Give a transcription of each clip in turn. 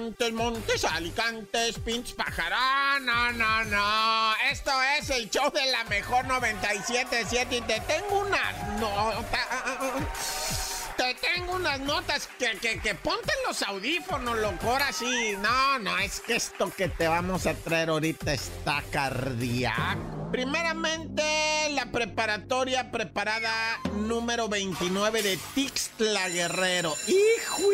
Montes, Montes, Alicantes, Pinch. No, no, no. Esto es el show de la mejor 97.7 y te tengo unas notas te tengo unas notas que, que, que ponte los audífonos, loco, ahora sí. No, no, es que esto que te vamos a traer ahorita está cardíaco. Primeramente, la preparatoria preparada número 29 de Tixtla Guerrero. ¡Hijo!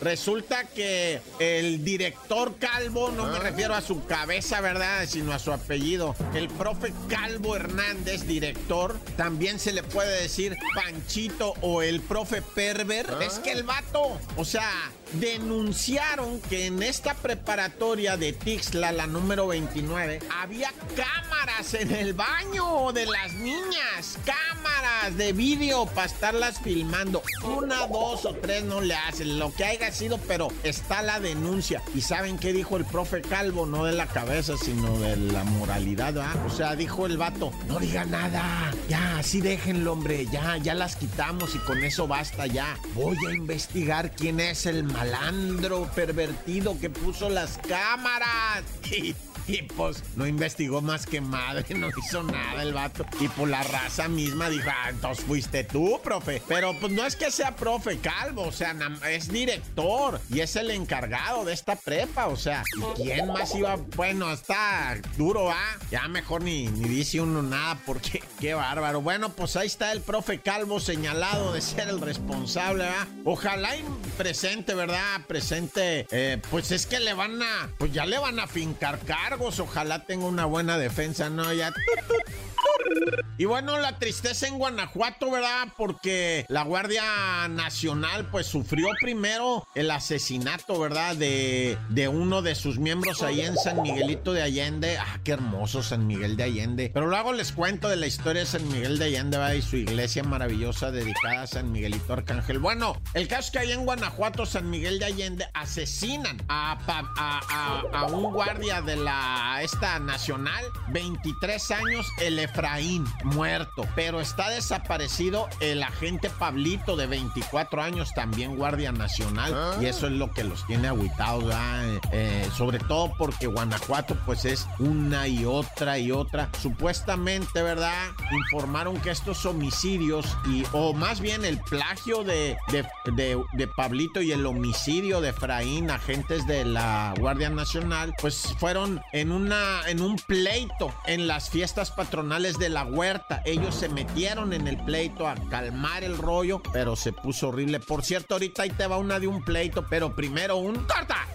Resulta que el director Calvo, no me ah. refiero a su cabeza, ¿verdad? Sino a su apellido. El profe Calvo Hernández, director, también se le puede decir Panchito o el profe Perver. Ah. Es que el vato, o sea, denunciaron que en esta preparatoria de Tixla, la número 29, había cámaras en el baño de las niñas. Cámaras de vídeo para estarlas filmando. Una, dos o tres no le hacen, lo que haya sido, pero está la denuncia. ¿Y saben qué dijo el profe Calvo? No de la cabeza, sino de la moralidad, O sea, dijo el vato, no diga nada. Ya, así déjenlo, hombre. Ya, ya las quitamos y con eso basta ya. Voy a investigar quién es el malandro pervertido que puso las cámaras. Y pues no investigó más que madre, no hizo nada el vato. Y por la raza misma dijo, ah, entonces fuiste tú, profe. Pero pues no es que sea profe calvo, o sea, es director y es el encargado de esta prepa, o sea, ¿quién más iba? Bueno, está duro, ¿ah? Ya mejor ni, ni dice uno nada porque qué bárbaro. Bueno, pues ahí está el profe calvo señalado de ser el responsable, ¿ah? Ojalá presente, ¿verdad? Presente, eh, pues es que le van a, pues ya le van a fincar ojalá tenga una buena defensa, ¿no? Ya... Y bueno, la tristeza en Guanajuato, ¿verdad? Porque la Guardia Nacional pues sufrió primero el asesinato, ¿verdad? De, de uno de sus miembros ahí en San Miguelito de Allende. Ah, qué hermoso San Miguel de Allende. Pero luego les cuento de la historia de San Miguel de Allende, ¿verdad? Y su iglesia maravillosa dedicada a San Miguelito Arcángel. Bueno, el caso es que ahí en Guanajuato, San Miguel de Allende, asesinan a, a, a, un guardia de la esta nacional, 23 años, el Efraín muerto, pero está desaparecido el agente Pablito de 24 años, también Guardia Nacional, ah. y eso es lo que los tiene aguitados, eh, sobre todo porque Guanajuato pues es una y otra y otra. Supuestamente, ¿verdad? Informaron que estos homicidios y, o más bien el plagio de, de, de, Pablito y el homicidio de Efraín, agentes de la Guardia Nacional, pues fueron en una, en un pleito en las fiestas patronales de la huerta. Ellos se metieron en el pleito a calmar el rollo, pero se puso horrible. Por cierto, ahorita ahí te va una de un pleito, pero primero un corta.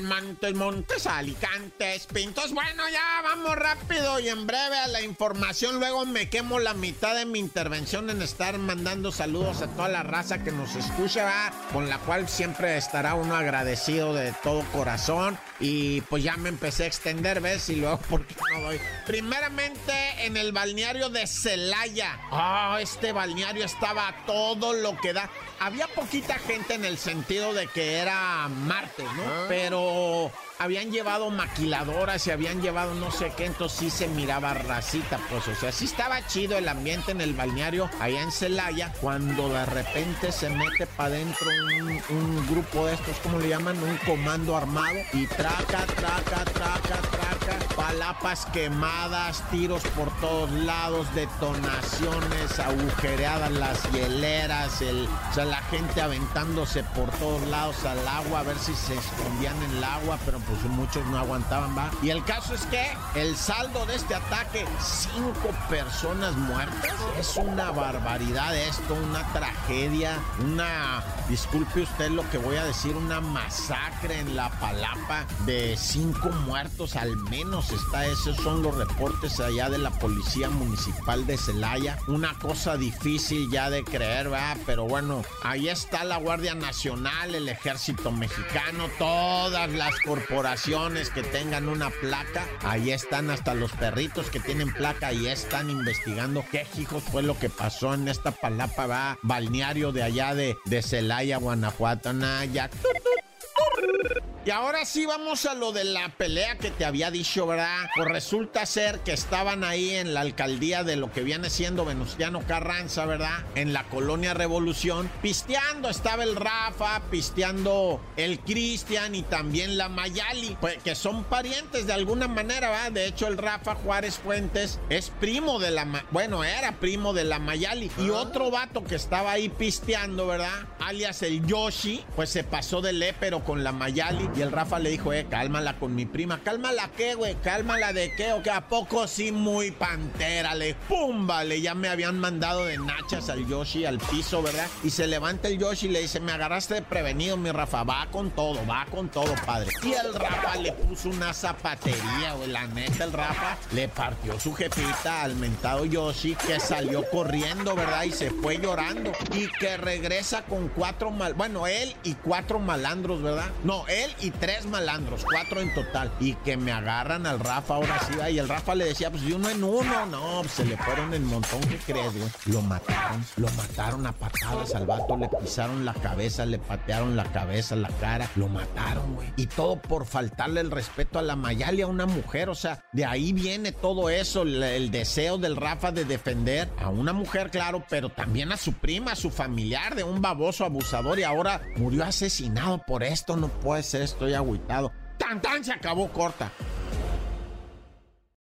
Montes, Montes, Alicantes, Pintos. Bueno, ya vamos rápido y en breve a la información. Luego me quemo la mitad de mi intervención en estar mandando saludos a toda la raza que nos escucha, con la cual siempre estará uno agradecido de todo corazón. Y pues ya me empecé a extender, ¿ves? Y luego, ¿por qué no doy? Primeramente en el balneario de Celaya. Ah, este balneario estaba todo lo que da. Había poquita gente en el sentido de que era martes, ¿no? Ah. Pero habían llevado maquiladoras y habían llevado no sé qué, entonces sí se miraba racita, pues, o sea, sí estaba chido el ambiente en el balneario allá en Celaya, cuando de repente se mete para adentro un, un, grupo de estos, ¿cómo le llaman? Un comando armado y traca, traca, traca, traca, palapas quemadas, tiros por todos lados, detonaciones, agujereadas las hieleras, el, o sea, la gente aventándose por todos lados al agua a ver si se escondían en el agua, pero pues muchos no aguantaban, va. Y el caso es que el saldo de este ataque, cinco personas muertas, es una barbaridad esto, una tragedia, una, disculpe usted lo que voy a decir, una masacre en la palapa de cinco muertos al menos está, esos son los reportes allá de la policía municipal de Celaya, una cosa difícil ya de creer, va, pero bueno, ahí está la Guardia Nacional, el Ejército Mexicano, todas las corporaciones corporaciones que tengan una placa, ahí están hasta los perritos que tienen placa, y están investigando qué hijos fue lo que pasó en esta palapa, va, balneario de allá de, de Celaya, Guanajuato, Naya. Y ahora sí vamos a lo de la pelea que te había dicho, ¿verdad? Pues resulta ser que estaban ahí en la alcaldía de lo que viene siendo Venustiano Carranza, ¿verdad? En la colonia Revolución, pisteando. Estaba el Rafa, pisteando el Cristian y también la Mayali, pues, que son parientes de alguna manera, ¿verdad? De hecho, el Rafa Juárez Fuentes es primo de la, bueno, era primo de la Mayali. Y otro vato que estaba ahí pisteando, ¿verdad? Alias el Yoshi, pues se pasó de lépero con la Mayali y el Rafa le dijo, eh, cálmala con mi prima. ¿Cálmala qué, güey? ¿Cálmala de qué? ¿O que a poco sí muy pantera? Le pum, vale, ya me habían mandado de nachas al Yoshi al piso, ¿verdad? Y se levanta el Yoshi y le dice, me agarraste de prevenido, mi Rafa, va con todo, va con todo, padre. Y el Rafa le puso una zapatería, güey, la neta, el Rafa le partió su jefita al mentado Yoshi que salió corriendo, ¿verdad? Y se fue llorando. Y que regresa con cuatro mal, bueno, él y cuatro malandros, ¿verdad? No, él y tres malandros, cuatro en total. Y que me agarran al Rafa ahora sí, y el Rafa le decía, pues de uno en uno, no, pues, se le fueron el montón que crees, güey. Lo mataron, lo mataron a patadas al vato, le pisaron la cabeza, le patearon la cabeza, la cara, lo mataron, güey. Y todo por faltarle el respeto a la Mayali, a una mujer, o sea, de ahí viene todo eso, el, deseo del Rafa de defender a una mujer, claro, pero también a su prima, a su familiar de un baboso abusador y ahora murió asesinado por esto, no puede ser, estoy agüitado. Tan tan se acabó corta.